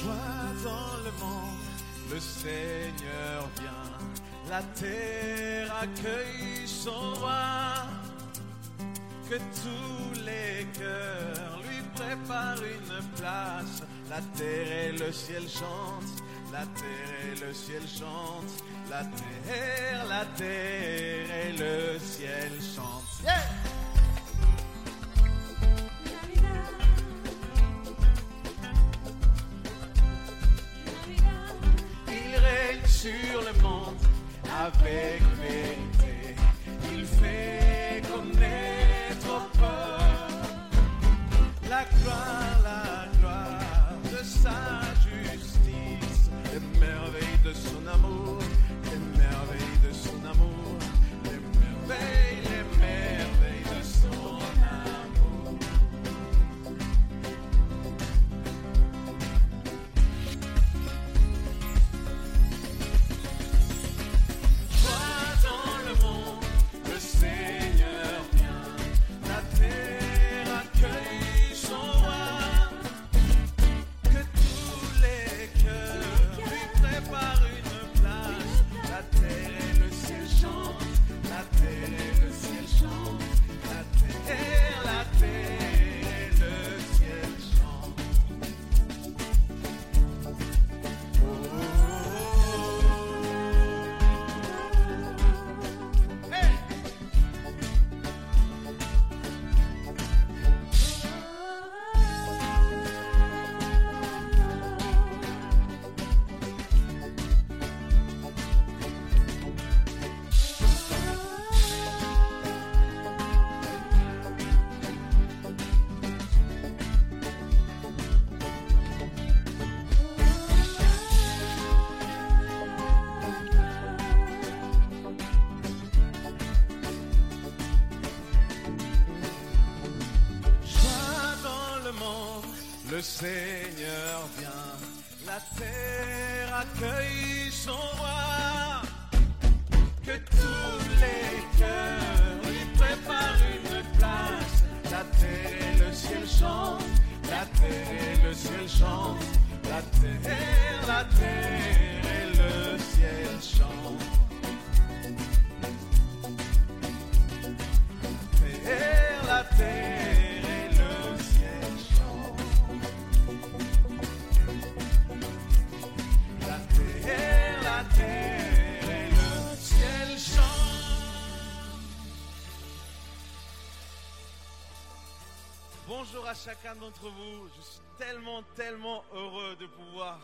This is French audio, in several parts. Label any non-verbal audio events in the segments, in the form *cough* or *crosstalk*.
Joie dans le monde, le Seigneur vient. La terre accueille son roi. Que tous les cœurs lui préparent une place. La terre et le ciel chantent. La terre et le ciel chantent. La terre, la terre et le ciel chantent. Sur le monde avec vérité. Il fait Seigneur vient. La terre accueille son roi. Que tous les cœurs lui préparent une place. La terre et le ciel chantent. La terre et le ciel chantent. La terre, la terre à chacun d'entre vous. Je suis tellement, tellement heureux de pouvoir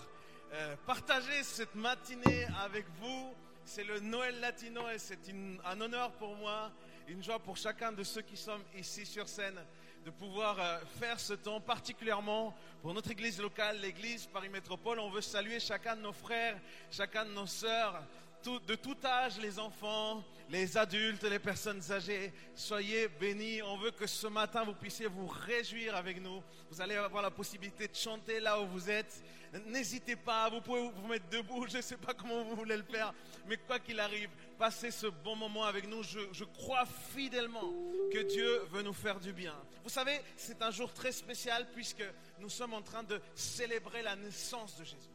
euh, partager cette matinée avec vous. C'est le Noël latino et c'est un honneur pour moi, une joie pour chacun de ceux qui sont ici sur scène de pouvoir euh, faire ce temps, particulièrement pour notre église locale, l'église Paris Métropole. On veut saluer chacun de nos frères, chacun de nos sœurs, de tout âge, les enfants, les adultes, les personnes âgées. Soyez bénis. On veut que ce matin, vous puissiez vous réjouir avec nous. Vous allez avoir la possibilité de chanter là où vous êtes. N'hésitez pas, vous pouvez vous mettre debout. *laughs* Je ne sais pas comment vous voulez le faire, mais quoi qu'il arrive, passez ce bon moment avec nous. Je, je crois fidèlement que Dieu veut nous faire du bien. Vous savez, c'est un jour très spécial puisque nous sommes en train de célébrer la naissance de Jésus.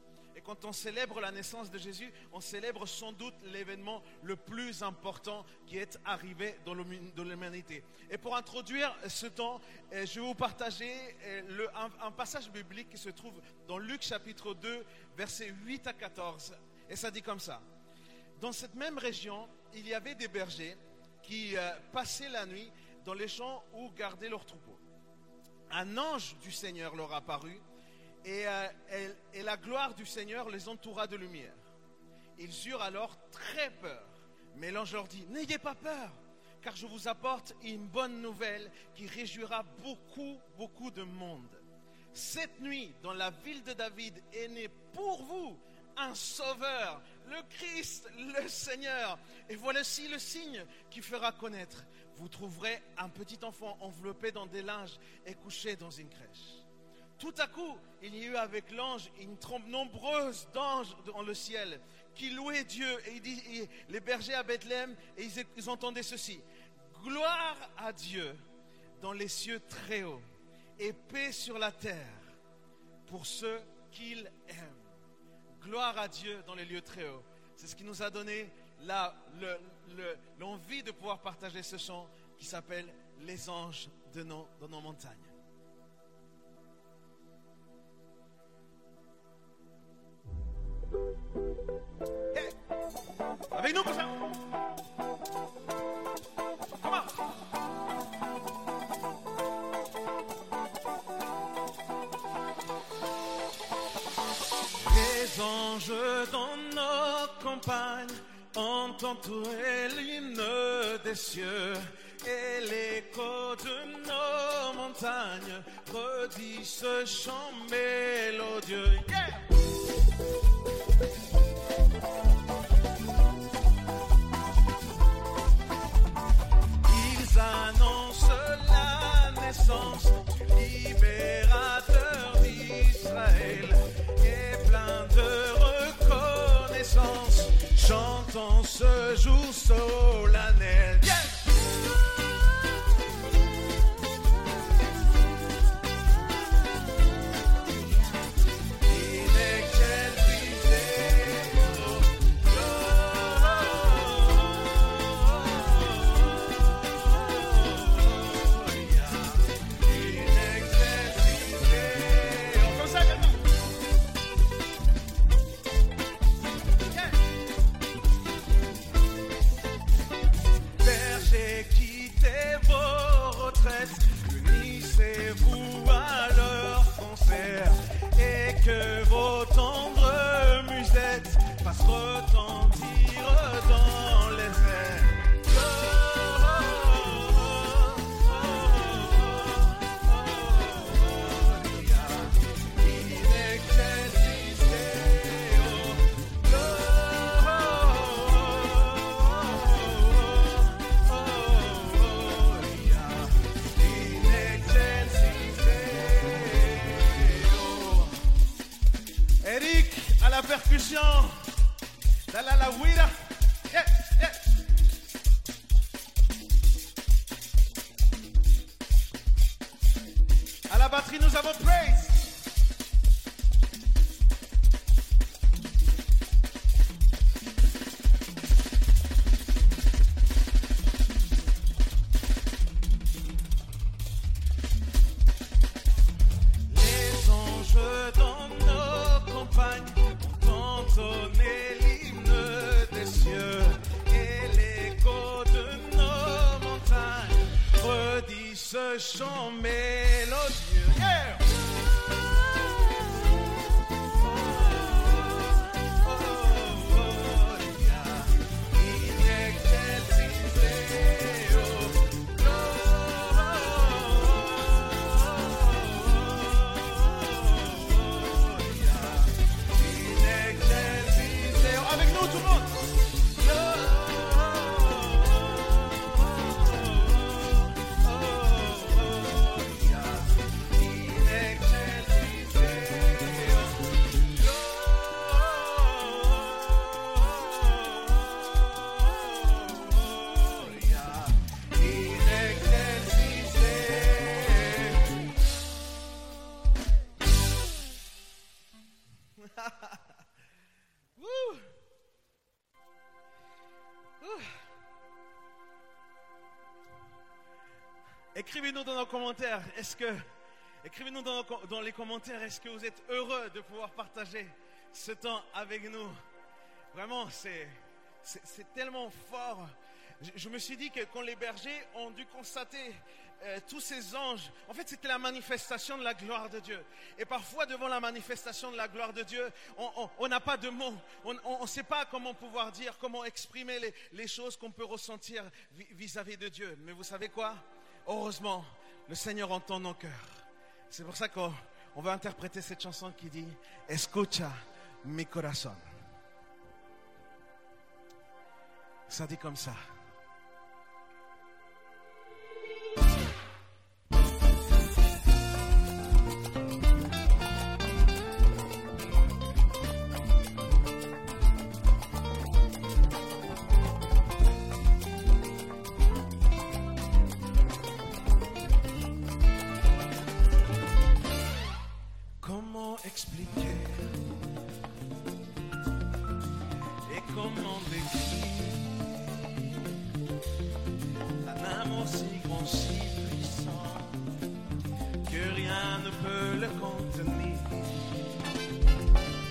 Quand on célèbre la naissance de Jésus, on célèbre sans doute l'événement le plus important qui est arrivé dans l'humanité. Et pour introduire ce temps, euh, je vais vous partager un, un passage biblique qui se trouve dans Luc chapitre 2, versets 8 à 14. Et ça dit comme ça. Dans cette même région, il y avait des bergers qui euh, passaient la nuit dans les champs où gardaient leurs troupeaux. Un ange du Seigneur leur apparut et, euh, et la gloire du Seigneur les entoura de lumière. Ils eurent alors très peur. Mais l'ange leur dit, n'ayez pas peur, car je vous apporte une bonne nouvelle qui réjouira beaucoup, beaucoup de monde. Cette nuit, dans la ville de David, est né pour vous un sauveur, le Christ, le Seigneur. Et voici le signe qui fera connaître. Vous trouverez un petit enfant enveloppé dans des linges et couché dans une crèche. Tout à coup, il y eut avec l'ange une trompe nombreuse d'anges dans le ciel qui louaient Dieu. Et les bergers à Bethléem, et ils, entendaient ceci. Gloire à Dieu dans les cieux très hauts et paix sur la terre pour ceux qu'il aime. Gloire à Dieu dans les lieux très hauts. C'est ce qui nous a donné l'envie de pouvoir partager ce chant qui s'appelle Les anges de nos montagnes. Avec nous, on. Les anges dans nos campagnes ont entouré l'hymne des cieux et l'écho de nos montagnes redit ce chant mélodieux. Jour solennel. Batterie, nous avons Praise. Commentaires. Est-ce que écrivez-nous dans, les commentaires. Est-ce que vous êtes heureux de pouvoir partager ce temps avec nous? Vraiment, c'est c'est tellement fort. Je, me suis dit que quand les bergers ont dû constater euh, tous ces anges, en fait, c'était la manifestation de la gloire de Dieu. Et parfois, devant la manifestation de la gloire de Dieu, on- n'a pas de mots. On ne sait pas comment pouvoir dire, comment exprimer les, choses qu'on peut ressentir vi- vis-à-vis de Dieu. Mais vous savez quoi? Heureusement, le Seigneur entend nos cœurs. C'est pour ça qu'on on va interpréter cette chanson qui dit Escucha mi corazón. Ça dit comme ça. comment décrire un amour si grand, si puissant que rien ne peut le contenir.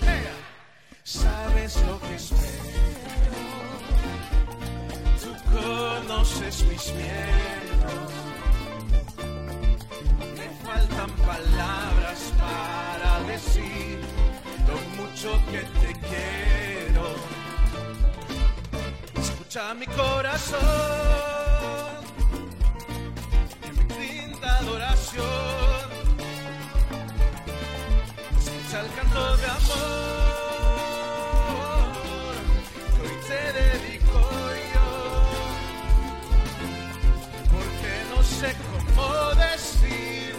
Hey! Sabes lo que espero, tú conoces mis miedos. Me faltan palabras para decir lo mucho que te quiero. Escucha mi corazón, que me brinda adoración. Escucha el canto de amor que hoy te dedico yo. Porque no sé cómo decir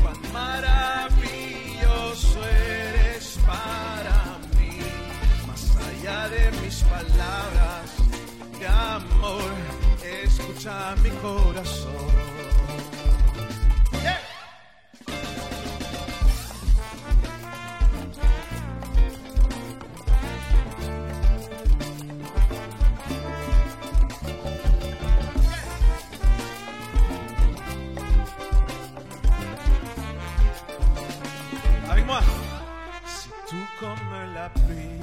cuán maravilloso eres para mí. Más allá de mis palabras amor, escucha mi corazón. Yeah. Avec moi. C'est tout comme la pluie.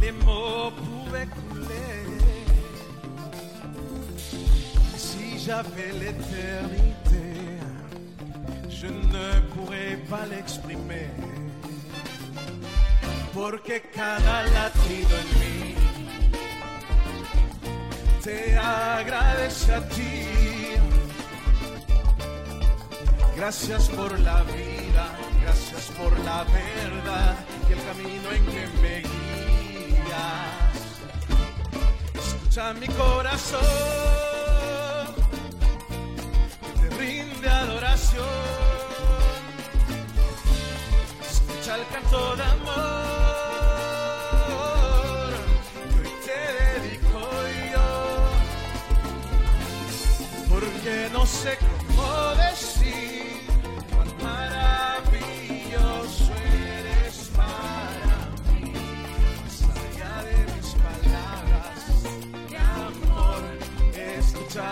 Les mots j'avais l'éternité, je ne pourrais pas l'exprimer. Porque cada latido en mí te agradece a ti. Gracias por la vida, gracias por la verdad y el camino en que me guías. Escucha mi corazón, Escucha el canto de amor que hoy te dedico yo. Porque no sé cómo decir cuán maravilloso eres para mí. Más allá de mis palabras de amor, escucha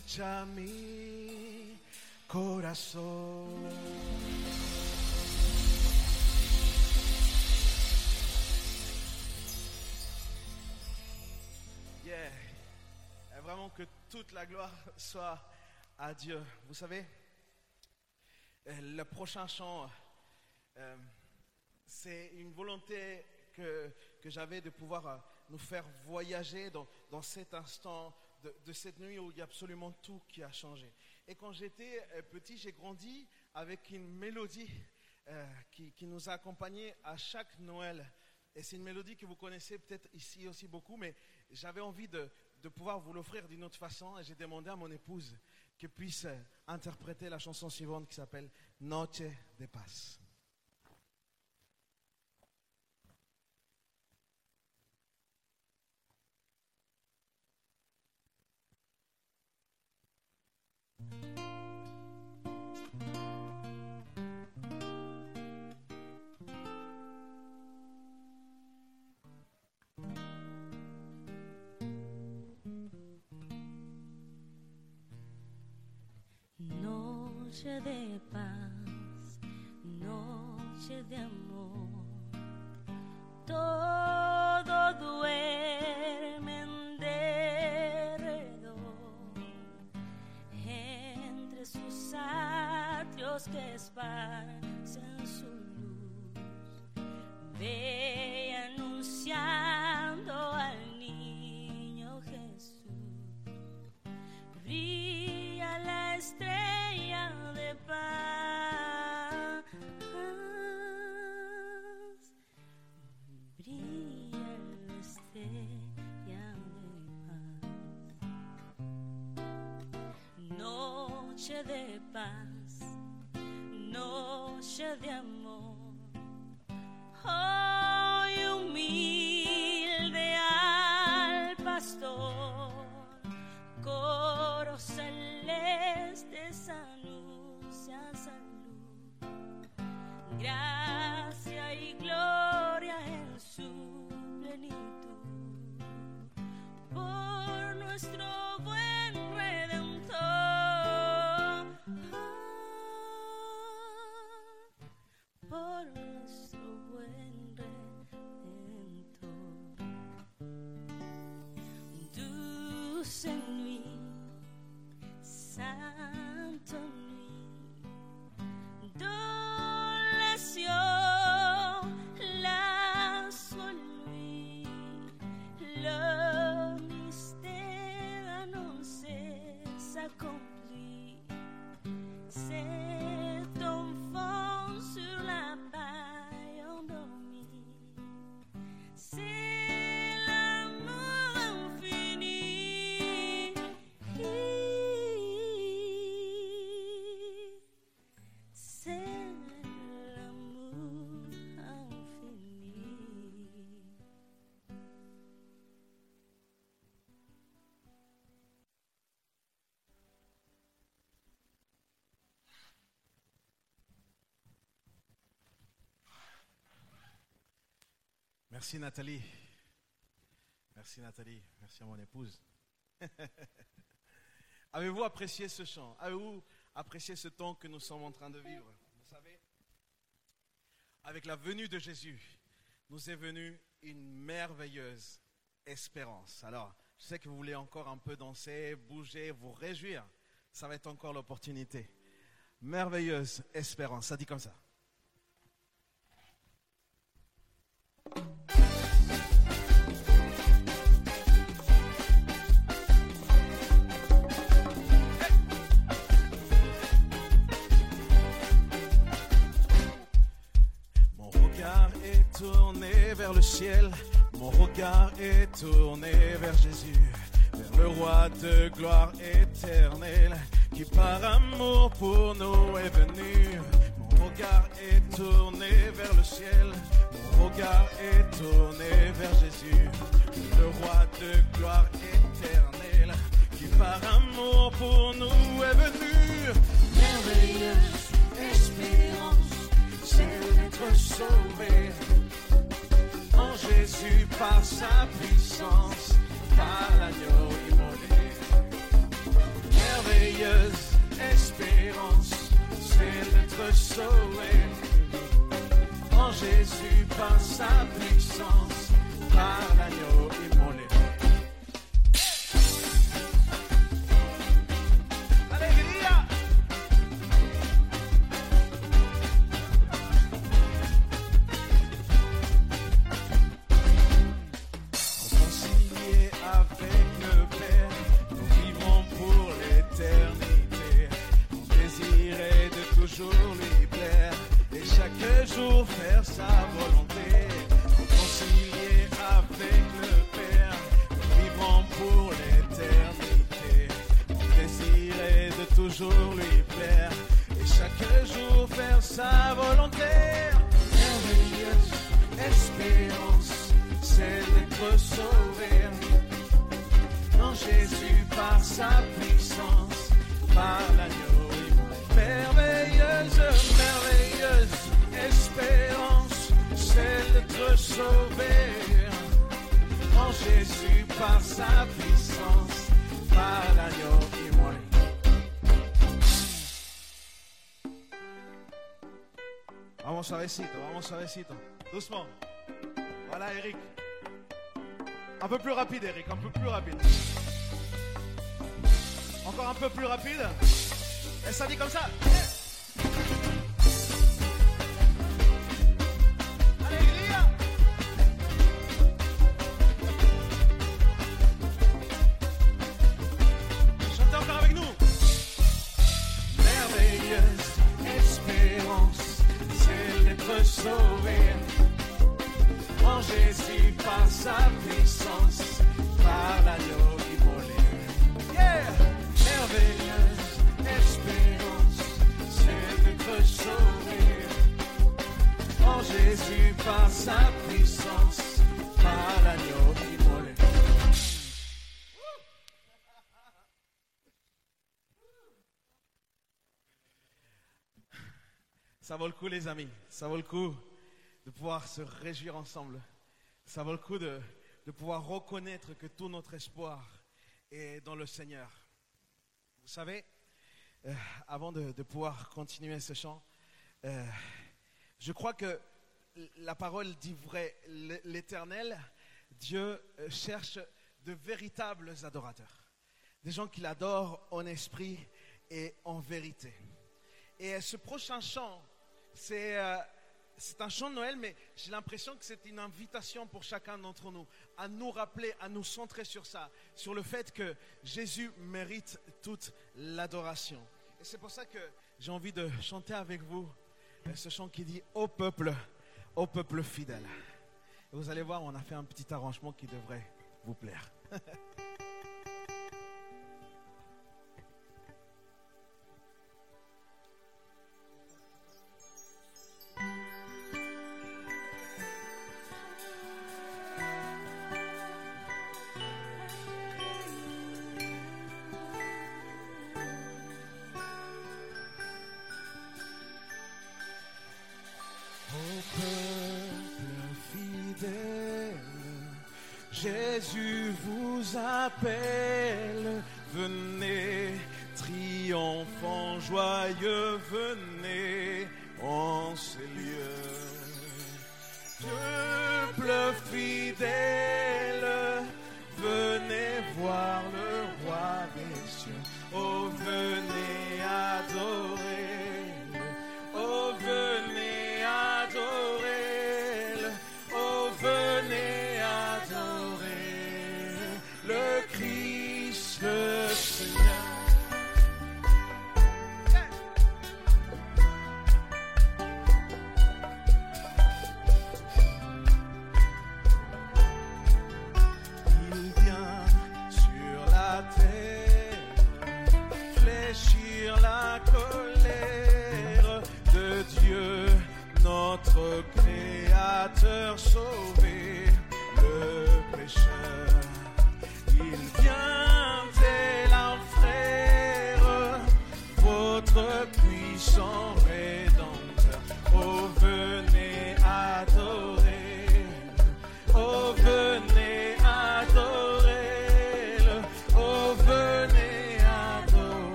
escucha. Yeah. Et vraiment que toute la gloire soit à Dieu. Vous savez, euh, le prochain chant, euh, c'est une volonté que, que j'avais de pouvoir euh, nous faire voyager dans, dans cet instant de, cette nuit où il y a absolument tout qui a changé. Et quand j'étais euh, petit, j'ai grandi avec une mélodie euh, qui, qui nous a accompagnés à chaque Noël. Et c'est une mélodie que vous connaissez peut-être ici aussi beaucoup, mais j'avais envie de, de pouvoir vous l'offrir d'une autre façon. Et j'ai demandé à mon épouse qu'elle puisse euh, interpréter la chanson suivante qui s'appelle Noche de Paz. Noche de paz, noche de amor, Merci Nathalie. Merci Nathalie. Merci à mon épouse. *laughs* Avez-vous apprécié ce chant? Avez-vous apprécié ce temps que nous sommes en train de vivre? Vous savez, avec la venue de Jésus, nous est venue une merveilleuse espérance. Alors, je sais que vous voulez encore un peu danser, bouger, vous réjouir. Ça va être encore l'opportunité. Merveilleuse espérance. Ça dit comme ça. Mon regard est tourné vers Jésus, vers le roi de gloire jour faire par sa puissance, par l'agneau immolé. Vamos suavecito, vamos suavecito. Doucement. Voilà, Eric. Un peu plus rapide, Eric, un peu plus rapide. Encore un peu plus rapide. Et ça dit comme ça. Sa puissance, par l'agneau. Ça vaut le coup, les amis. Ça vaut le coup de pouvoir se réjouir ensemble. Ça vaut le coup de, pouvoir reconnaître que tout notre espoir est dans le Seigneur. Vous savez, euh, avant de, de pouvoir continuer ce chant, euh, je crois que la parole dit vrai, l'Éternel, Dieu euh, cherche de véritables adorateurs, des gens qui l'adorent en esprit et en vérité. Et ce prochain chant, c'est euh, c'est un chant de Noël, mais j'ai l'impression que c'est une invitation pour chacun d'entre nous à nous rappeler, à nous centrer sur ça, sur le fait que Jésus mérite toute l'adoration. Et c'est pour ça que j'ai envie de chanter avec vous euh, ce chant qui dit Au peuple, au peuple fidèle. Vous allez voir, on a fait un petit arrangement qui devrait vous plaire. *laughs* Jésus vous appelle, venez, triomphant, joyeux, venez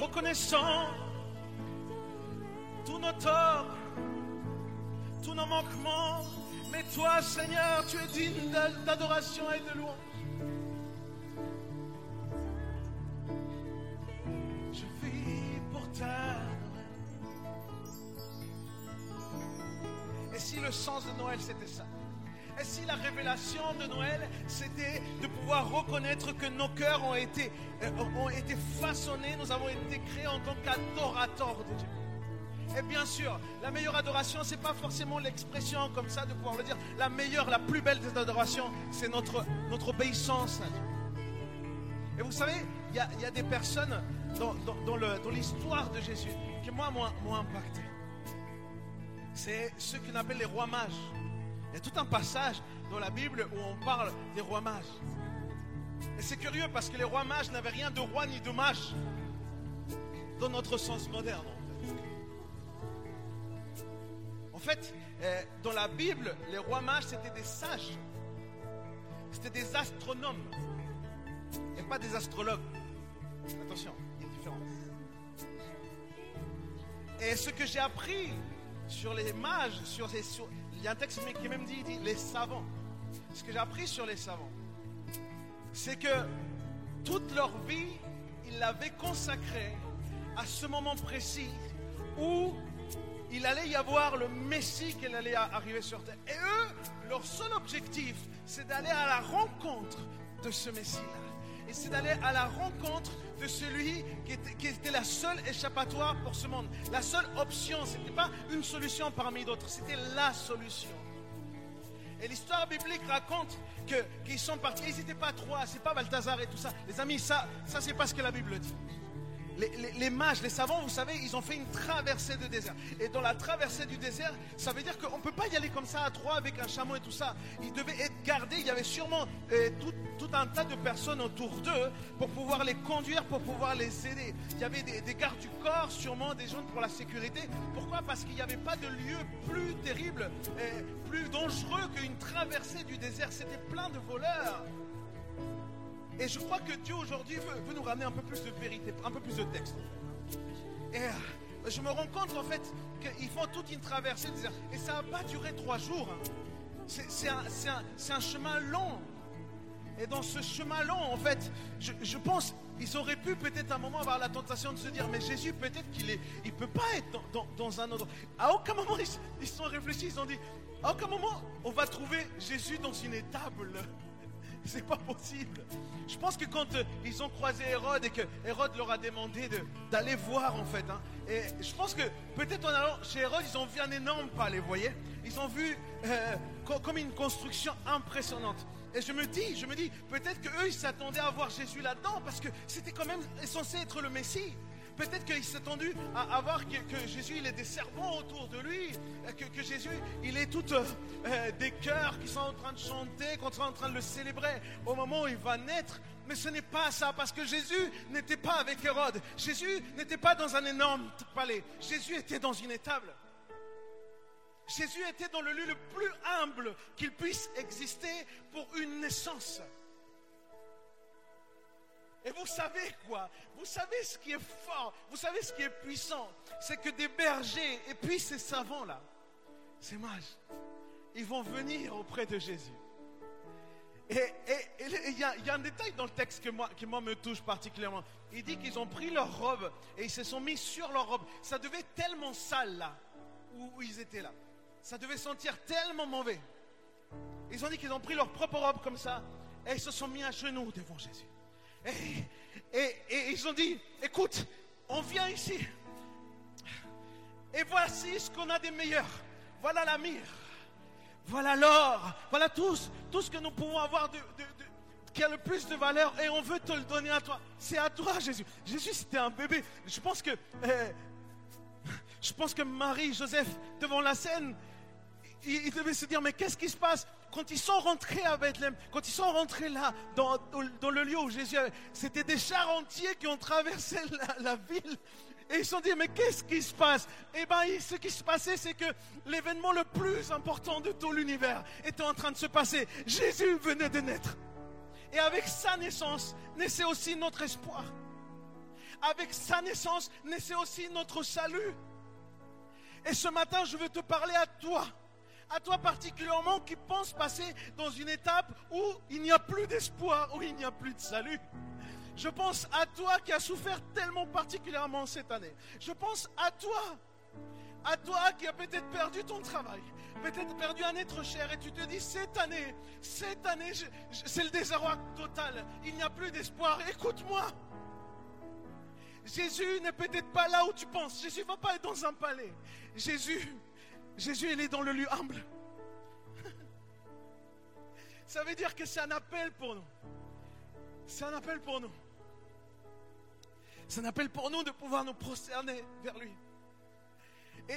reconnaissant tous nos torts, tous nos manquements. Mais toi, Seigneur, tu es digne d'a- d'adoration et de louange. Je vis pour t'adorer. Et si le sens de Noël c'était ça? Et si la révélation de Noël c'était de pouvoir reconnaître que nos cœurs ont été, euh, ont été façonnés, nous avons été créés en tant qu'adorateurs de Dieu et bien sûr, la meilleure adoration, c'est pas forcément l'expression comme ça de pouvoir le dire. La meilleure, la plus belle des adorations, c'est notre, notre obéissance à Dieu. Et vous savez, il y y a des personnes dans, dans- dans l'histoire de Jésus qui, moi, m'ont impacté. C'est ceux qu'on appelle les rois mages. Il y a tout un passage dans la Bible où on parle des rois mages. Et c'est curieux parce que les rois mages n'avaient rien de roi ni de mage dans notre sens moderne. en fait. Euh, dans la Bible, les rois mages, c'était des sages. C'était des astronomes. Et pas des astrologues. Attention, il y a une différence. Et ce que j'ai appris sur les mages, sur les, sur- il y a un texte qui même dit, il dit les savants. Ce que j'ai appris sur les savants, c'est que toute leur vie, ils l'avaient consacrée à ce moment précis où il allait y avoir le Messie qui allait arriver sur terre. Et eux, leur seul objectif, c'est d'aller à la rencontre de ce Messie-là. Et c'est d'aller à la rencontre de celui qui était, la seule échappatoire pour ce monde. La seule option, ce n'était pas une solution parmi d'autres, c'était la solution. Et l'histoire biblique raconte qu'ils sont partis. Ils n'étaient pas trois, c'est pas Balthazar et tout ça. Les amis, ça, ça c'est pas ce que la Bible dit. Les, mages, les savants, vous savez, ils ont fait une traversée de désert. Et dans la traversée du désert, ça veut dire qu'on ne peut pas y aller comme ça à trois avec un chameau et tout ça. Ils devaient être gardés. Il y avait sûrement euh, tout, un tas de personnes autour d'eux pour pouvoir les conduire, pour pouvoir les aider. Il y avait des, des gardes du corps, sûrement des gens pour la sécurité. Pourquoi? Parce qu'il n'y avait pas de lieu plus terrible, euh, plus dangereux qu'une traversée du désert. C'était plein de voleurs. Et je crois que Dieu aujourd'hui veut, nous ramener un peu plus de vérité, un peu plus de texte. Et euh, je me rends compte en fait qu'ils font toute une traversée. Et ça n'a pas duré trois jours. hein. C'est un, chemin long. Et dans ce chemin long, en fait, je, pense ils auraient pu peut-être un moment avoir la tentation de se dire, mais Jésus, peut-être qu'il est, il peut pas être dans, dans- un autre. À aucun moment ils se sont réfléchis, ils ont dit, à aucun moment on va trouver Jésus dans une étable. *laughs* C'est pas possible. Je pense que quand euh, ils ont croisé Hérode et que Hérode leur a demandé de- d'aller voir en fait, hein, et je pense que peut-être en allant chez Hérode, ils ont vu un énorme palais, vous voyez Ils ont vu euh, co- comme une construction impressionnante. Et je me dis, je me dis, peut-être qu'eux, ils s'attendaient à voir Jésus là-dedans parce que c'était quand même censé être le Messie. Peut-être qu'ils s'attendaient à, à voir que, Jésus, il est des servants autour de lui, euh, que, Jésus, il est tout euh, euh, des chœurs qui sont en train de chanter, qu'on est en train de le célébrer au moment où il va naître. Mais ce n'est pas ça, parce que Jésus n'était pas avec Hérode. Jésus n'était pas dans un énorme palais. Jésus était dans une étable. Jésus était dans le lieu le plus humble qu'il puisse exister pour une naissance. Et vous savez quoi? Vous savez ce qui est fort, vous savez ce qui est puissant, c'est que des bergers et puis ces savants-là, ces mages, ils vont venir auprès de Jésus. Et il y, a- un détail dans le texte que moi, qui me touche particulièrement. Il dit qu'ils ont pris leur robe et ils se sont mis sur leur robe. Ça devait être tellement sale là, où, où ils étaient là. Ça devait sentir tellement mauvais. Ils ont dit qu'ils ont pris leur propre robe comme ça et ils se sont mis à genoux devant Jésus. Et, ils ont dit, écoute, on vient ici. Et voici ce qu'on a des meilleurs. Voilà la myrrhe. Voilà l'or. Voilà tout, tout ce que nous pouvons avoir de, de- de- qui a le plus de valeur et on veut te le donner à toi. C'est à toi, Jésus. Jésus, c'était un bébé. Je pense que, euh, je pense que Marie, Joseph, devant la scène, ils, devaient se dire, mais qu'est-ce qui se passe quand ils sont rentrés à Bethléem, quand ils sont rentrés là, dans, dans- le lieu où Jésus, avait- c'était des chars entiers qui ont traversé *laughs* la, la ville. Et ils se sont dit, mais qu'est-ce qui se passe Eh bien, ce qui se passait, c'est que l'événement le plus important de tout l'univers était en train de se passer. Jésus venait de naître. Et avec sa naissance, naissait aussi notre espoir. Avec sa naissance, naissait aussi notre salut. Et ce matin, je veux te parler à toi, à toi particulièrement qui pense passer dans une étape où il n'y a plus d'espoir, où il n'y a plus de salut. Je pense à toi qui as souffert tellement particulièrement cette année. Je pense à toi, à toi qui as peut-être perdu ton travail, peut-être perdu un être cher et tu te dis cette année, cette année, c'est le désarroi total. Il n'y a plus d'espoir. Écoute-moi. Jésus n'est peut-être pas là où tu penses. Jésus ne va pas être dans un palais. Jésus, Jésus, il est dans le lieu humble. Ça veut dire que c'est un appel pour nous. C'est un appel pour nous. C'est un appel pour nous de pouvoir nous prosterner vers lui.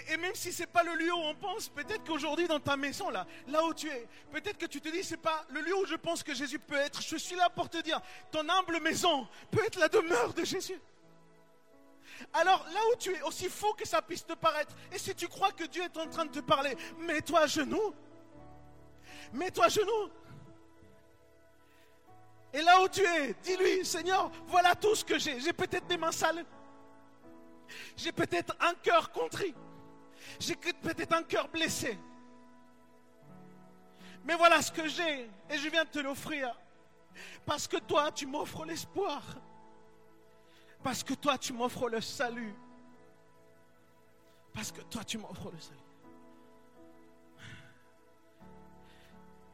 Et, même si ce n'est pas le lieu où on pense, peut-être qu'aujourd'hui dans ta maison, là, là où tu es, peut-être que tu te dis, c'est pas le lieu où je pense que Jésus peut être. Je suis là pour te dire, ton humble maison peut être la demeure de Jésus. Alors là où tu es, aussi faux que ça puisse te paraître, et si tu crois que Dieu est en train de te parler, mets-toi à genoux. Mets-toi à genoux. Et là où tu es, dis-lui, Seigneur, voilà tout ce que j'ai. J'ai peut-être des mains sales. J'ai peut-être un cœur contrit. J'ai peut-être un cœur blessé. Mais voilà ce que j'ai et je viens de te l'offrir. Parce que toi, tu m'offres l'espoir. Parce que toi, tu m'offres le salut. Parce que toi, tu m'offres le salut.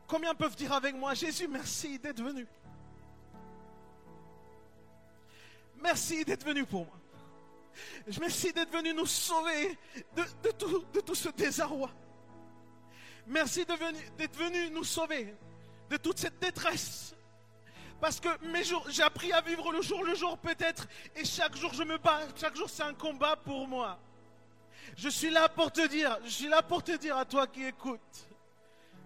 Combien peuvent dire avec moi, Jésus, merci d'être venu. Merci d'être venu pour moi. Merci d'être venu nous sauver de, tout, ce désarroi. Merci de venu- d'être venu nous sauver de toute cette détresse. Parce que mes jours, j'ai appris à vivre le jour le jour peut-être, et chaque jour je me bats, chaque jour c'est un combat pour moi. Je suis là pour te dire, je suis là pour te dire à toi qui écoutes,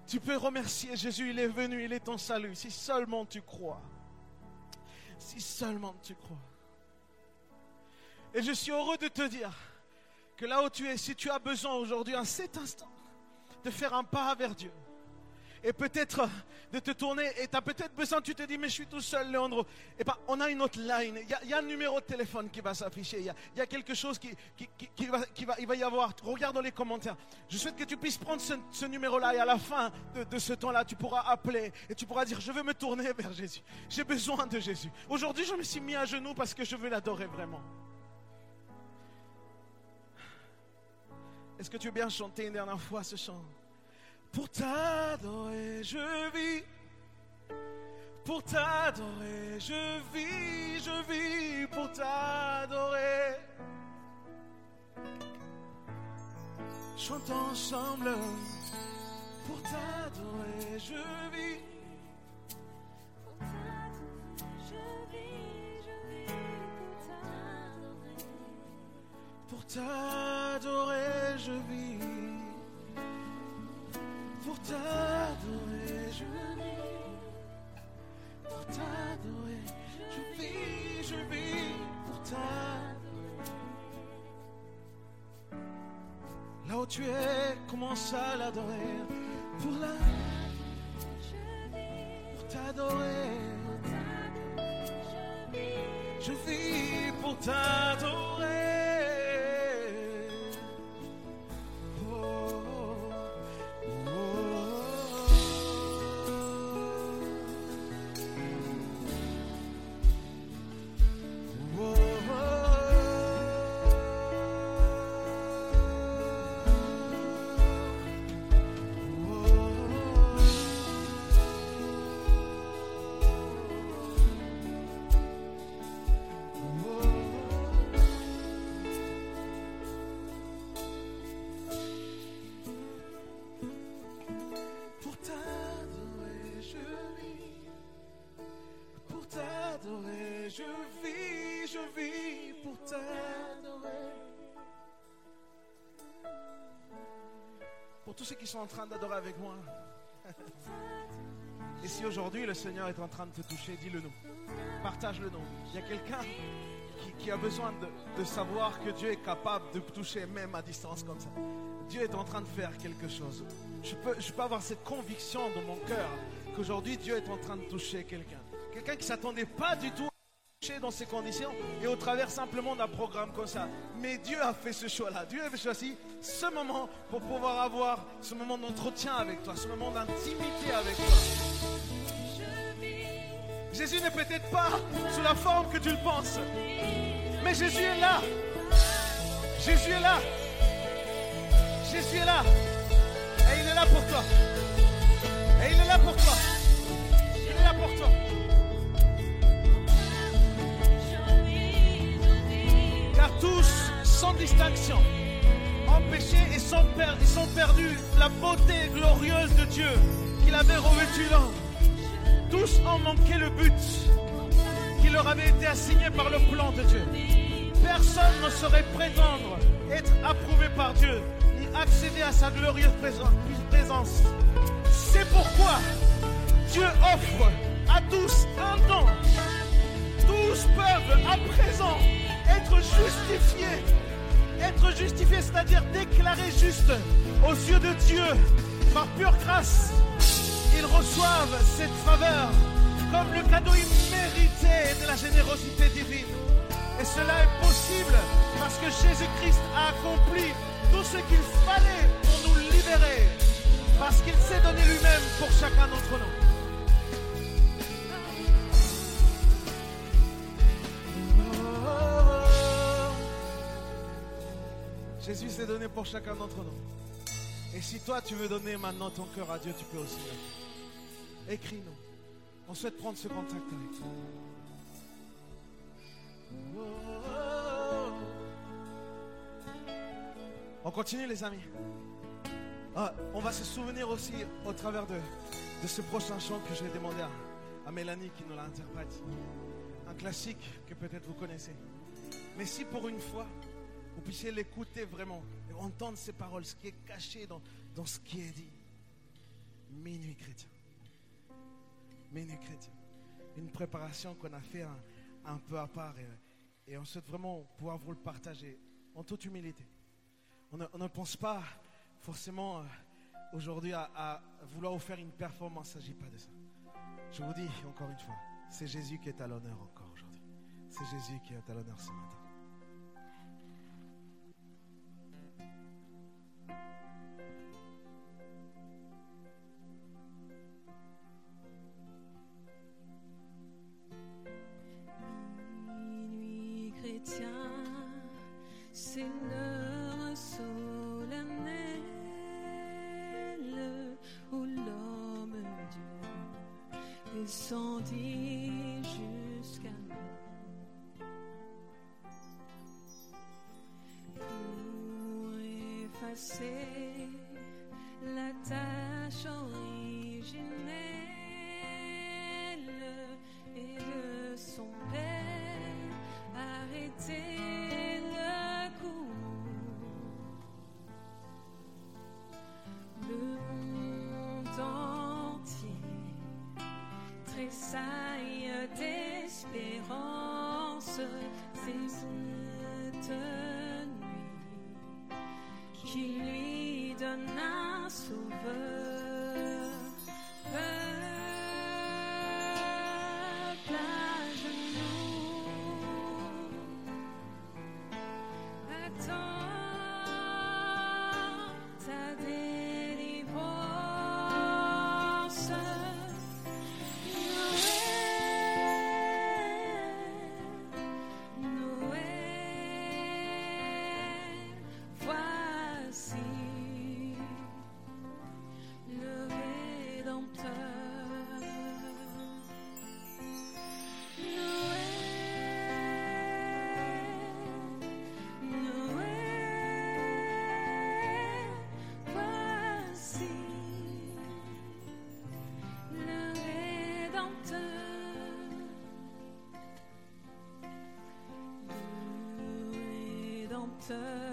tu peux remercier Jésus, il est venu, il est ton salut, si seulement tu crois. Si seulement tu crois. Et je suis heureux de te dire que là où tu es, si tu as besoin aujourd'hui, en cet instant, de faire un pas vers Dieu, et peut-être de te tourner, et tu as peut-être besoin, tu te dis, mais je suis tout seul, Léandre. Et ben, on a une autre line, il y, a- un numéro de téléphone qui va s'afficher, il y a, quelque chose qui, va, y avoir. Regarde dans les commentaires. Je souhaite que tu puisses prendre ce, numéro-là, et à la fin de, de ce temps-là, tu pourras appeler, et tu pourras dire, je veux me tourner *laughs* vers Jésus. J'ai besoin de Jésus. Aujourd'hui, je me suis mis à genoux parce que je veux l'adorer vraiment. Est-ce que tu veux bien chanter une dernière fois ce chant? Pour t'adorer, je vis. Pour t'adorer, je vis, je vis pour t'adorer. Chantons ensemble. Pour t'adorer, je vis. Je vis, je vis pour t'adorer. Pour t'adorer, je vis. Pour t'adorer, je vis. Pour t'adorer, je vis, je vis. Pour t'adorer. Là où tu es, commence à l'adorer. Pour la, pour t'adorer. Je vis pour t'adorer. Sont en train d'adorer avec moi. Et si aujourd'hui le Seigneur est en train de te toucher, dis-le nous. Partage-le nous. Il y a quelqu'un qui, a besoin de, savoir que Dieu est capable de toucher même à distance comme ça. Dieu est en train de faire quelque chose. Je peux, je peux avoir cette conviction dans mon cœur qu'aujourd'hui Dieu est en train de toucher quelqu'un. Quelqu'un qui ne s'attendait pas du tout à toucher dans ces conditions et au travers simplement d'un programme comme ça. Mais Dieu a fait ce choix-là. Dieu a choisi ce moment pour pouvoir avoir ce moment d'entretien avec toi, ce moment d'intimité avec toi. Jésus n'est peut-être pas sous la forme que tu le penses, mais Jésus est là. Jésus est là. Jésus est là. Et il est là pour toi. Et il est là pour toi. Il est là pour toi. Car tous, sans distinction, péché et sont, et sont perdus la beauté glorieuse de Dieu qu'il avait revêtu l'homme. Tous ont manqué le but qui leur avait été assigné par le plan de Dieu. Personne ne saurait prétendre être approuvé par Dieu ni accéder à sa glorieuse présen- présence. C'est pourquoi Dieu offre à tous un don. Tous peuvent à présent être justifiés. Être justifiés, c'est-à-dire déclarés justes aux yeux de Dieu par pure grâce. Ils reçoivent cette faveur comme le cadeau immérité de la générosité divine. Et cela est possible parce que Jésus-Christ a accompli tout ce qu'il fallait pour nous libérer. Parce qu'il s'est donné lui-même pour chacun d'entre nous. Jésus s'est donné pour chacun d'entre nous. Et si toi tu veux donner maintenant ton cœur à Dieu, tu peux aussi. le. Écris-nous. On souhaite prendre ce contact avec toi. On continue les amis. Ah, on va se souvenir aussi au travers de, de ce prochain chant que j'ai demandé à, à Mélanie qui nous l'interprète. Un classique que peut-être vous connaissez. Mais si pour une fois, vous puissiez l'écouter vraiment et entendre ces paroles, ce qui est caché dans, ce qui est dit. Minuit chrétien. Minuit chrétien. Une préparation qu'on a fait un, peu à part et, on souhaite vraiment pouvoir vous le partager en toute humilité. On ne, pense pas forcément euh, aujourd'hui à, à vouloir faire une performance, il ne s'agit pas de ça. Je vous dis encore une fois, c'est Jésus qui est à l'honneur encore aujourd'hui. C'est Jésus qui est à l'honneur ce matin. Rédempteur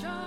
chante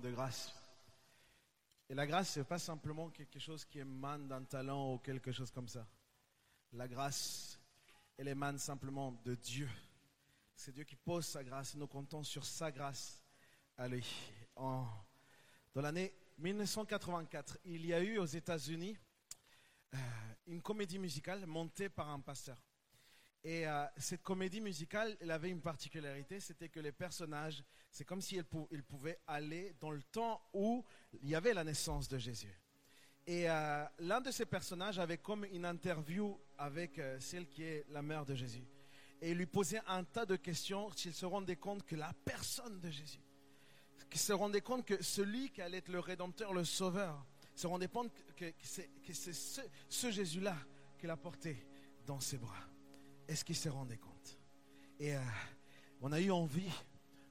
de grâce. Et la grâce, ce n'est pas simplement quelque chose qui émane d'un talent ou quelque chose comme ça. La grâce, elle émane simplement de Dieu. C'est Dieu qui pose sa grâce nous comptons sur sa grâce à lui. En- dans l'année 1984, il y a eu aux États-Unis euh, une comédie musicale montée par un pasteur. Et euh, cette comédie musicale, elle avait une particularité, c'était que les personnages, c'est comme ils pouvaient aller dans le temps où il y avait la naissance de Jésus. Et euh, l'un de ces personnages avait comme une interview avec euh, celle qui est la mère de Jésus. Et il lui posait un tas de questions s'il se rendait compte que la personne de Jésus, qu'il se rendait compte que celui qui allait être le Rédempteur, le Sauveur, se rendait compte que, que c'est que c'est ce, ce Jésus-là qu'il a porté dans ses bras. Est-ce qu'il se rendait compte? Et euh, on a eu envie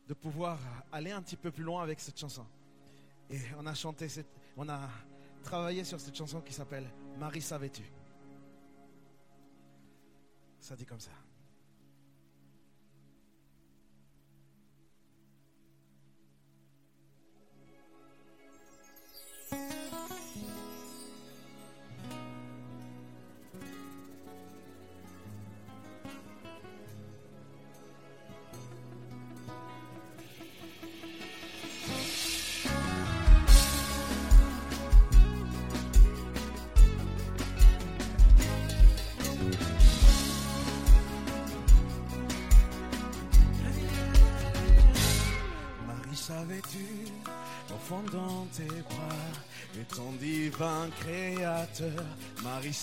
de pouvoir aller un petit peu plus loin avec cette chanson. Et on a chanté, on a travaillé sur cette chanson qui s'appelle Marie savais-tu? Ça dit comme ça.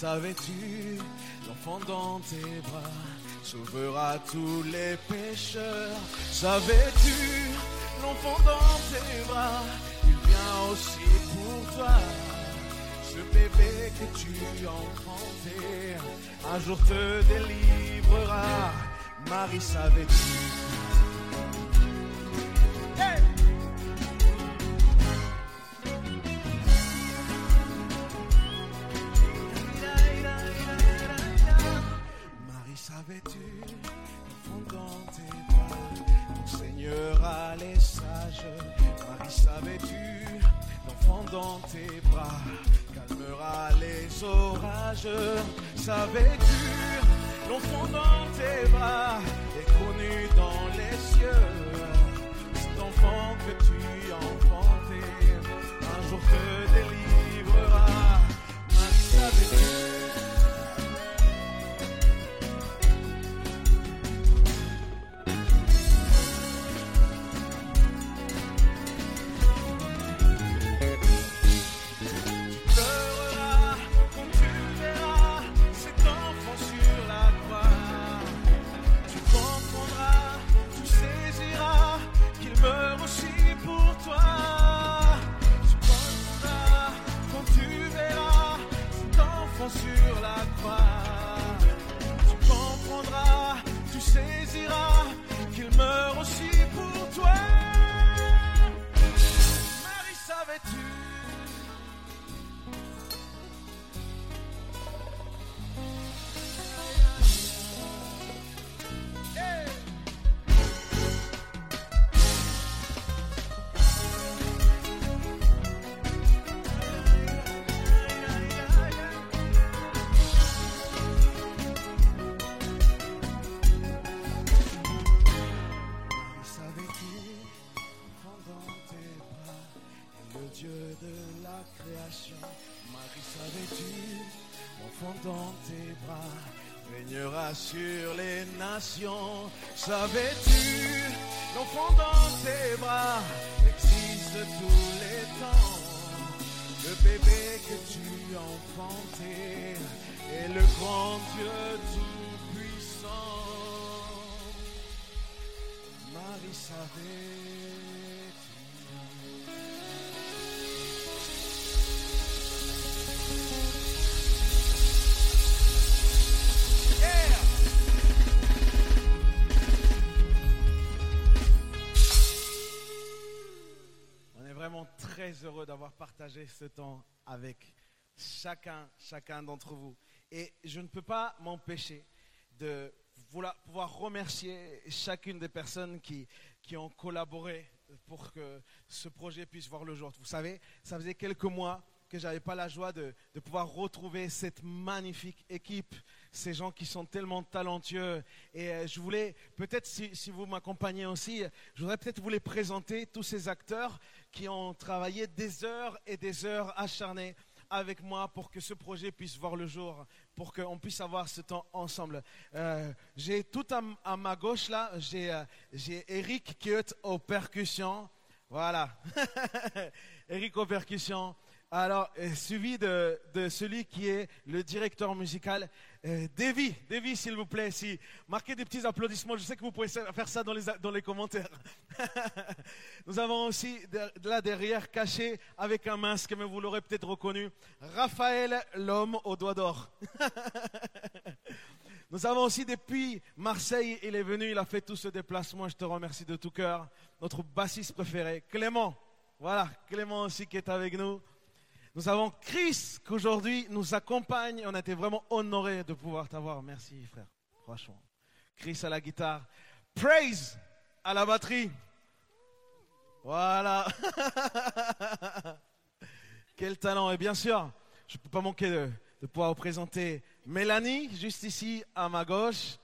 Savais-tu, l'enfant dans tes bras sauvera tous les pécheurs. Savais-tu, l'enfant dans tes bras, il vient aussi pour toi. Ce bébé que tu enfanté, un jour te délivrera. Marie, savais-tu? Savais-tu, enfant dans tes bras, ton Seigneur a les sages. Marie, savais-tu, l'enfant dans tes bras calmera les orages. Savais-tu, l'enfant dans tes bras est connu dans les cieux. Cet enfant que tu as enfanté, un jour te délivrera. Marie, savais-tu? Savais-tu, l'enfant dans tes bras existe tous les temps. Le bébé que tu as enfanté est le grand Dieu tout-puissant. Marie savait. Très heureux d'avoir partagé ce temps avec chacun, chacun d'entre vous. Et je ne peux pas m'empêcher de vouloir- pouvoir remercier chacune des personnes qui, qui ont collaboré pour que ce projet puisse voir le jour. Vous savez, ça faisait quelques mois que j'avais pas la joie de, de pouvoir retrouver cette magnifique équipe, ces gens qui sont tellement talentueux. Et euh, je voulais, peut-être si, si vous m'accompagnez aussi, je voudrais peut-être vous les présenter, tous ces acteurs qui ont travaillé des heures et des heures acharnées avec moi pour que ce projet puisse voir le jour, pour qu'on puisse avoir ce temps ensemble. Euh, j'ai tout à, ma gauche là, j'ai euh, Eric qui est aux percussions. Voilà. *laughs* Eric aux percussions. Alors, euh, suivi de celui qui est le directeur musical, euh, Davy. Davy, s'il vous plaît, si marquez des petits applaudissements. Je sais que vous pouvez faire ça dans les, commentaires. *laughs* Nous avons aussi là derrière, caché avec un masque, mais vous l'aurez peut-être reconnu, Raphaël, l'homme au doigt d'or. *laughs* Nous avons aussi depuis Marseille, il est venu, il a fait tout ce déplacement, je te remercie de tout cœur. Notre bassiste préféré, Clément. Voilà, Clément aussi qui est avec nous. Nous avons Chris qui aujourd'hui nous accompagne. On a été vraiment honorés de pouvoir t'avoir. Merci frère, franchement. Chris à la guitare. Praise à la batterie. Voilà. *laughs* Quel talent. Et bien sûr, je ne peux pas manquer de, de pouvoir vous présenter Mélanie, juste ici à ma gauche.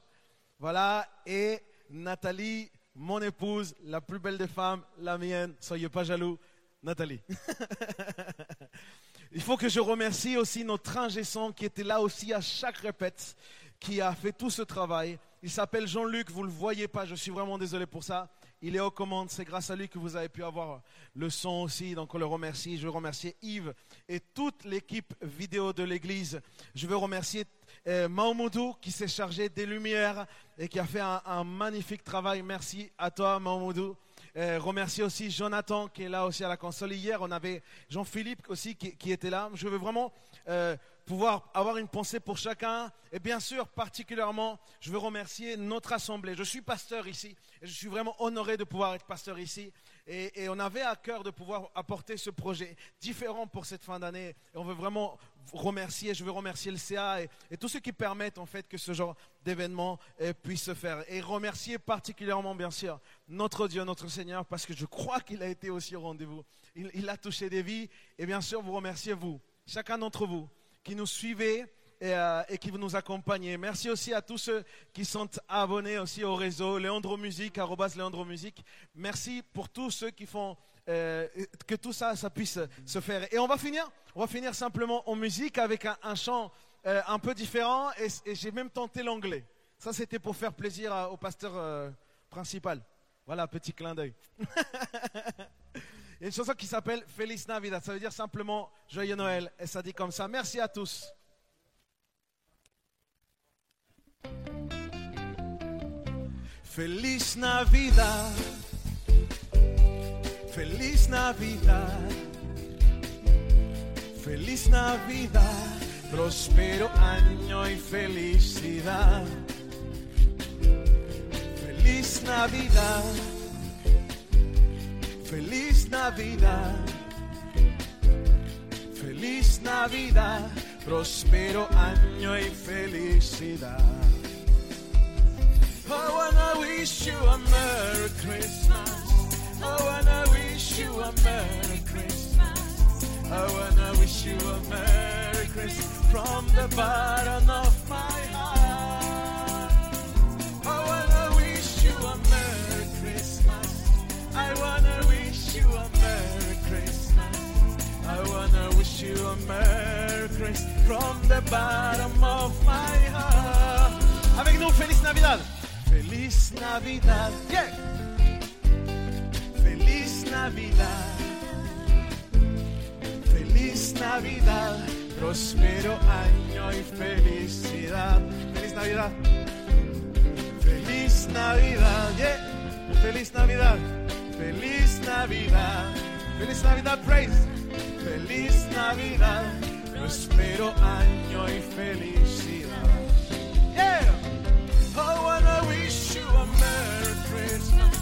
Voilà. Et Nathalie, mon épouse, la plus belle des femmes, la mienne. Soyez pas jaloux. Nathalie. *laughs* Il faut que je remercie aussi notre ingé son qui était là aussi à chaque répète, qui a fait tout ce travail. Il s'appelle Jean-Luc, vous ne le voyez pas, je suis vraiment désolé pour ça. Il est aux commandes, c'est grâce à lui que vous avez pu avoir le son aussi, donc on le remercie. Je veux remercier Yves et toute l'équipe vidéo de l'église. Je veux remercier euh, Maomoudou qui s'est chargé des lumières et qui a fait un, un magnifique travail. Merci à toi Maomoudou. Euh, remercier aussi Jonathan qui est là aussi à la console. Hier, on avait Jean-Philippe aussi qui, était là. Je veux vraiment euh, pouvoir avoir une pensée pour chacun. Et bien sûr, particulièrement, je veux remercier notre assemblée. Je suis pasteur ici et je suis vraiment honoré de pouvoir être pasteur ici. Et, et on avait à cœur de pouvoir apporter ce projet différent pour cette fin d'année. Et on veut vraiment remercier, je veux remercier le CA et, tous ceux qui permettent en fait que ce genre d'événement euh, puisse se faire. Et remercier particulièrement, bien sûr, notre Dieu, notre Seigneur, parce que je crois qu'il a été aussi au rendez-vous. Il, a touché des vies. Et bien sûr, vous remerciez vous, chacun d'entre vous, qui nous suivez et, euh, et qui nous accompagnez. Merci aussi à tous ceux qui sont abonnés aussi au réseau Léandro Musique, arrobas Léandro Musique. Merci pour tous ceux qui font euh, que tout ça, ça puisse se faire. Et on va finir, on va finir simplement en musique avec un, chant euh, un peu différent et, j'ai même tenté l'anglais. Ça, c'était pour faire plaisir au pasteur euh, principal. Voilà, petit clin d'œil. *laughs* Il y a une chanson qui s'appelle Feliz Navidad. Ça veut dire simplement Joyeux Noël. Et ça dit comme ça. Merci à tous. Feliz Navidad. Feliz Navidad. Feliz Navidad. Próspero año y felicidad. Feliz Navidad. Feliz Navidad. Feliz Navidad. Próspero año y felicidad. I wanna wish you a Merry Christmas. I wanna wish you a Merry Christmas. I wanna wish you a Merry Christmas from the bottom of my heart. I wanna wish you a Merry Christmas. I wanna wish you a Merry Christmas. I wanna wish you a Merry Christmas from the bottom of my heart. Avec nous, Feliz Navidad. Feliz Navidad. Yeah. Navidad. Feliz Navidad. Próspero año y felicidad. Feliz Navidad. Feliz Navidad. Yeah. Feliz Navidad. Feliz Navidad. Feliz Navidad. Praise. Feliz Navidad. Próspero año y felicidad. Yeah. I wanna wish you a Merry Christmas. I wish you a Merry Christmas.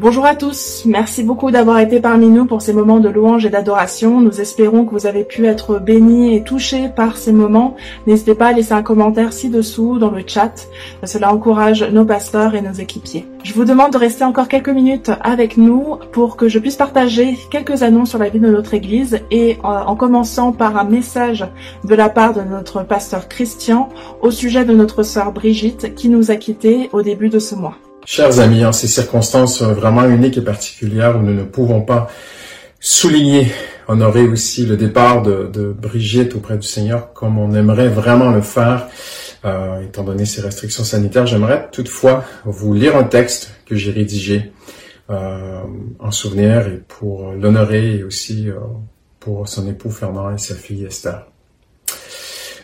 Bonjour à tous, merci beaucoup d'avoir été parmi nous pour ces moments de louange et d'adoration. Nous espérons que vous avez pu être bénis et touchés par ces moments. N'hésitez pas à laisser un commentaire ci-dessous dans le chat. Cela encourage nos pasteurs et nos équipiers. Je vous demande de rester encore quelques minutes avec nous pour que je puisse partager quelques annonces sur la vie de notre Église et euh, en commençant par un message de la part de notre pasteur Christian au sujet de notre sœur Brigitte qui nous a quittés au début de ce mois. Chers amis, en ces circonstances vraiment uniques et particulières où nous ne pouvons pas souligner, honorer aussi le départ de, Brigitte auprès du Seigneur comme on aimerait vraiment le faire, euh, étant donné ces restrictions sanitaires, j'aimerais toutefois vous lire un texte que j'ai rédigé euh, en souvenir et pour l'honorer et aussi euh, pour son époux Fernand et sa fille Esther.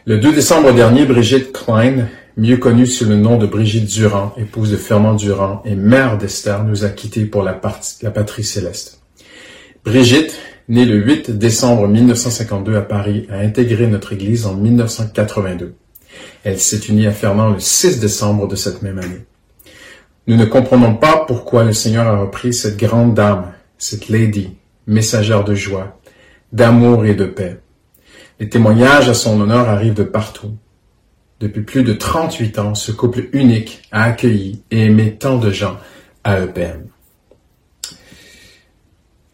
Le 2 décembre dernier, Brigitte Klein, mieux connue sous le nom de Brigitte Durand, épouse de Fernand Durand et mère d'Esther, nous a quittés pour la, la patrie céleste. Brigitte, née le 8 décembre 1952 à Paris, a intégré notre Église en 1982. Elle s'est unie à Fernand le 6 décembre de cette même année. Nous ne comprenons pas pourquoi le Seigneur a repris cette grande dame, cette lady, messagère de joie, d'amour et de paix. Les témoignages à son honneur arrivent de partout. Depuis plus de 38 ans, ce couple unique a accueilli et aimé tant de gens à EPM.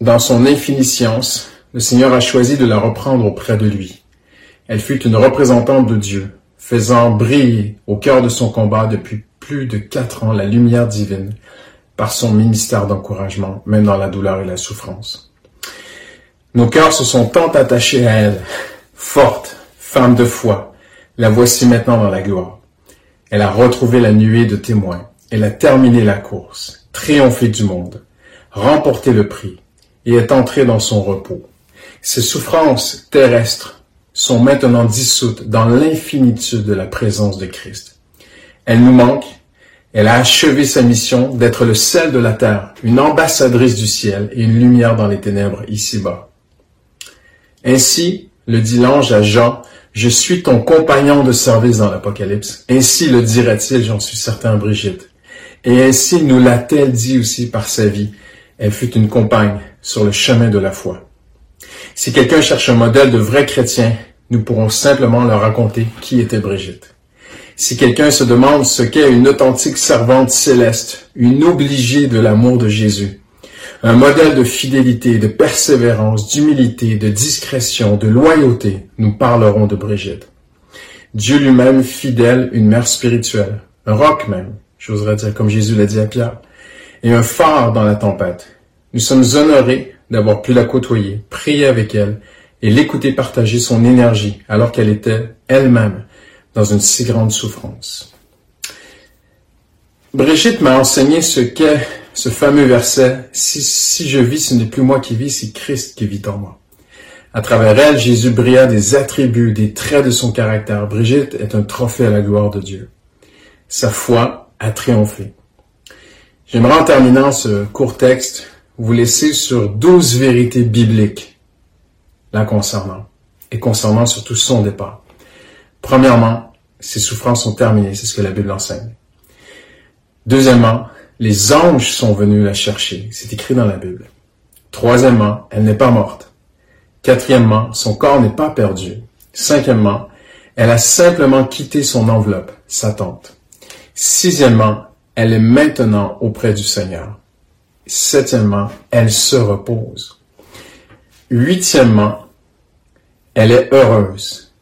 Dans son infinie science, le Seigneur a choisi de la reprendre auprès de lui. Elle fut une représentante de Dieu, faisant briller au cœur de son combat depuis plus de quatre ans la lumière divine par son ministère d'encouragement, même dans la douleur et la souffrance. Nos cœurs se sont tant attachés à elle, forte, femme de foi, la voici maintenant dans la gloire. Elle a retrouvé la nuée de témoins. Elle a terminé la course, triomphé du monde, remporté le prix et est entrée dans son repos. Ses souffrances terrestres sont maintenant dissoutes dans l'infinitude de la présence de Christ. Elle nous manque. Elle a achevé sa mission d'être le sel de la terre, une ambassadrice du ciel et une lumière dans les ténèbres ici-bas. Ainsi, le dit l'ange à Jean, je suis ton compagnon de service dans l'Apocalypse. Ainsi le dirait-il, j'en suis certain, Brigitte. Et ainsi nous l'a-t-elle dit aussi par sa vie. Elle fut une compagne sur le chemin de la foi. Si quelqu'un cherche un modèle de vrai chrétien, nous pourrons simplement leur raconter qui était Brigitte. Si quelqu'un se demande ce qu'est une authentique servante céleste, une obligée de l'amour de Jésus, un modèle de fidélité, de persévérance, d'humilité, de discrétion, de loyauté, nous parlerons de Brigitte. Dieu lui-même fidèle, une mère spirituelle, un roc même, j'oserais dire comme Jésus l'a dit à Pierre, et un phare dans la tempête. Nous sommes honorés d'avoir pu la côtoyer, prier avec elle et l'écouter partager son énergie alors qu'elle était elle-même dans une si grande souffrance. Brigitte m'a enseigné ce qu'est ce fameux verset si, si je vis, ce n'est plus moi qui vis, c'est Christ qui vit en moi. À travers elle, Jésus brilla des attributs, des traits de son caractère. Brigitte est un trophée à la gloire de Dieu. Sa foi, a triomphé. J'aimerais en terminant ce court texte vous laisser sur douze vérités bibliques la concernant et concernant surtout son départ. Premièrement, ses souffrances sont terminées, c'est ce que la Bible enseigne. Deuxièmement, les anges sont venus la chercher, c'est écrit dans la Bible. Troisièmement, elle n'est pas morte. Quatrièmement, son corps n'est pas perdu. Cinquièmement, elle a simplement quitté son enveloppe, sa tente. Sixièmement, elle est maintenant auprès du Seigneur. Septièmement, elle se repose. Huitièmement, elle est heureuse.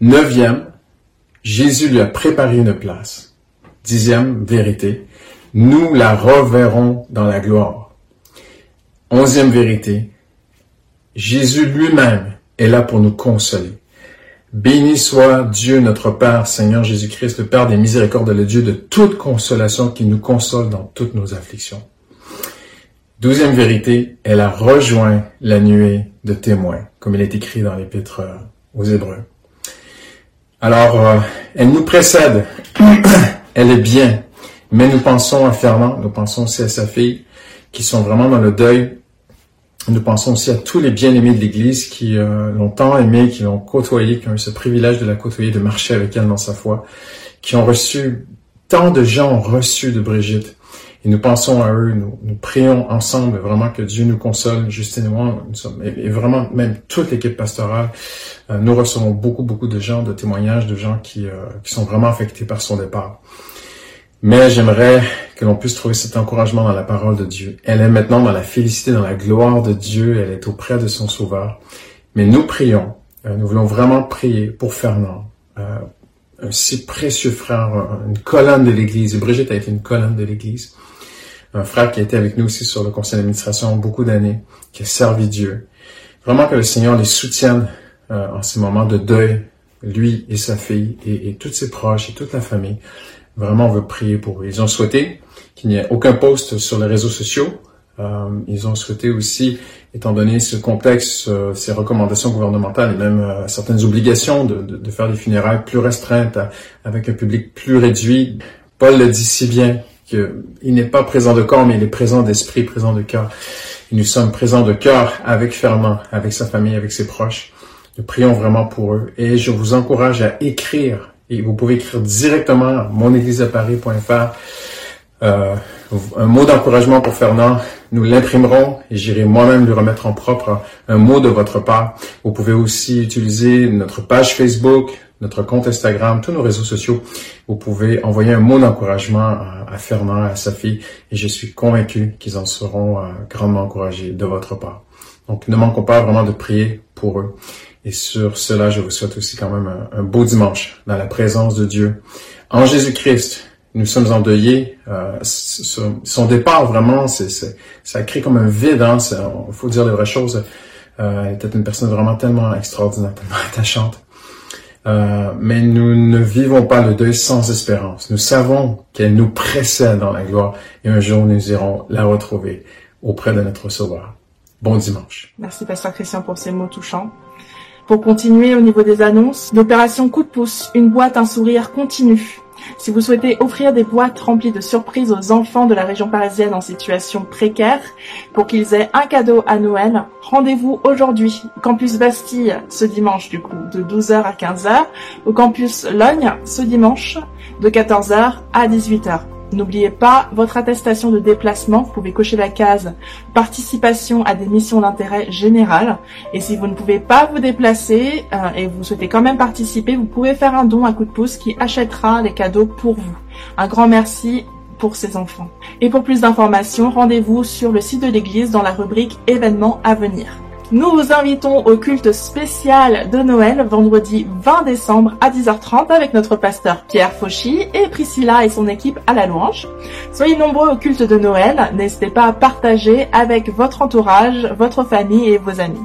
Neuvième, Jésus lui a préparé une place. Dixième vérité, nous la reverrons dans la gloire. Onzième vérité, Jésus lui-même est là pour nous consoler. Béni soit Dieu notre Père, Seigneur Jésus-Christ, le Père des miséricordes, le Dieu de toute consolation qui nous console dans toutes nos afflictions. Douzième vérité, elle a rejoint la nuée de témoins, comme il est écrit dans l'Épître aux Hébreux. Alors, euh, elle nous précède, *clears throat* elle est bien, mais nous pensons à Fernand, nous pensons aussi à sa fille, qui sont vraiment dans le deuil. Nous pensons aussi à tous les bien-aimés de l'Église qui euh, l'ont tant aimé, qui l'ont côtoyé, qui ont eu ce privilège de la côtoyer, de marcher avec elle dans sa foi, qui ont reçu, tant de gens ont reçu de Brigitte. Et nous pensons à eux, nous, nous prions ensemble vraiment que Dieu nous console, Justine et moi, nous sommes, et, vraiment même toute l'équipe pastorale, euh, nous recevons beaucoup, beaucoup de gens, de témoignages, de gens qui, euh, qui sont vraiment affectés par son départ. Mais j'aimerais que l'on puisse trouver cet encouragement dans la parole de Dieu. Elle est maintenant dans la félicité, dans la gloire de Dieu, elle est auprès de son Sauveur. Mais nous prions, euh, nous voulons vraiment prier pour Fernand, euh, un si précieux frère, une colonne de l'Église. Brigitte a été une colonne de l'Église. Un frère qui a été avec nous aussi sur le conseil d'administration beaucoup d'années, qui a servi Dieu. Vraiment que le Seigneur les soutienne euh, en ces moments de deuil, lui et sa fille, et, et tous ses proches et toute la famille. Vraiment, on veut prier pour eux. Ils ont souhaité qu'il n'y ait aucun poste sur les réseaux sociaux. Euh, ils ont souhaité aussi, étant donné ce contexte, euh, ces recommandations gouvernementales et même euh, certaines obligations de, de, de, faire des funérailles plus restreintes avec un public plus réduit. Paul le dit si bien qu'il n'est pas présent de corps, mais il est présent d'esprit, présent de cœur. Nous sommes présents de cœur avec Fernand, avec sa famille, avec ses proches. Nous prions vraiment pour eux. Et je vous encourage à écrire et vous pouvez écrire directement à monégliseaparis.fr euh, un mot d'encouragement pour Fernand. Nous l'imprimerons et j'irai moi-même lui remettre en propre un mot de votre part. Vous pouvez aussi utiliser notre page Facebook, notre compte Instagram, tous nos réseaux sociaux. Vous pouvez envoyer un mot d'encouragement à, à, Fernand, à sa fille, et je suis convaincu qu'ils en seront euh, grandement encouragés de votre part. Donc, ne manquons pas vraiment de prier pour eux. Et sur cela, je vous souhaite aussi quand même un, beau dimanche dans la présence de Dieu. En Jésus-Christ, nous sommes endeuillés. Euh, son, départ, vraiment, c'est, ça crée comme un vide. Hein, il faut dire les vraies choses. Euh, elle était une personne vraiment tellement extraordinaire, tellement attachante. Euh, mais nous ne vivons pas le deuil sans espérance. Nous savons qu'elle nous précède dans la gloire et un jour nous irons la retrouver auprès de notre Sauveur. Bon dimanche. Merci Pasteur Christian pour ces mots touchants. Pour continuer au niveau des annonces, l'opération Coup de pouce, une boîte, un sourire continue. Si vous souhaitez offrir des boîtes remplies de surprises aux enfants de la région parisienne en situation précaire pour qu'ils aient un cadeau à Noël, rendez-vous aujourd'hui au campus Bastille ce dimanche du coup de 12h à 15h, au campus Logne ce dimanche de 14h à 18h. N'oubliez pas votre attestation de déplacement. Vous pouvez cocher la case participation à des missions d'intérêt général. Et si vous ne pouvez pas vous déplacer euh, et vous souhaitez quand même participer, vous pouvez faire un don à coup de pouce qui achètera les cadeaux pour vous. Un grand merci pour ces enfants. Et pour plus d'informations, rendez-vous sur le site de l'église dans la rubrique événements à venir. Nous vous invitons au culte spécial de Noël vendredi 20 décembre à 10h30 avec notre pasteur Pierre Fauchy et Priscilla et son équipe à la louange. Soyez nombreux au culte de Noël, n'hésitez pas à partager avec votre entourage, votre famille et vos amis.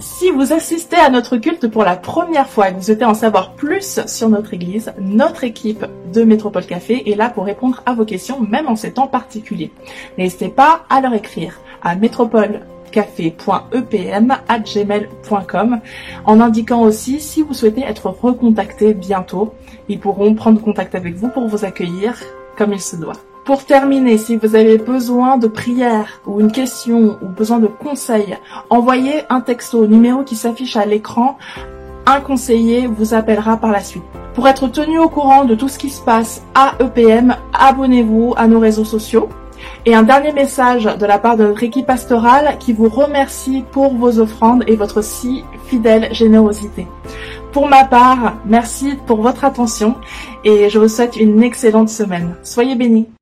Si vous assistez à notre culte pour la première fois et que vous souhaitez en savoir plus sur notre église, notre équipe de Métropole Café est là pour répondre à vos questions, même en ces temps particuliers. N'hésitez pas à leur écrire à métropole café.epm@gmail.com en indiquant aussi si vous souhaitez être recontacté bientôt. Ils pourront prendre contact avec vous pour vous accueillir comme il se doit. Pour terminer, si vous avez besoin de prières ou une question ou besoin de conseils, envoyez un texto au numéro qui s'affiche à l'écran. Un conseiller vous appellera par la suite. Pour être tenu au courant de tout ce qui se passe à EPM, abonnez-vous à nos réseaux sociaux. Et un dernier message de la part de notre équipe pastorale qui vous remercie pour vos offrandes et votre si fidèle générosité. Pour ma part, merci pour votre attention et je vous souhaite une excellente semaine. Soyez bénis.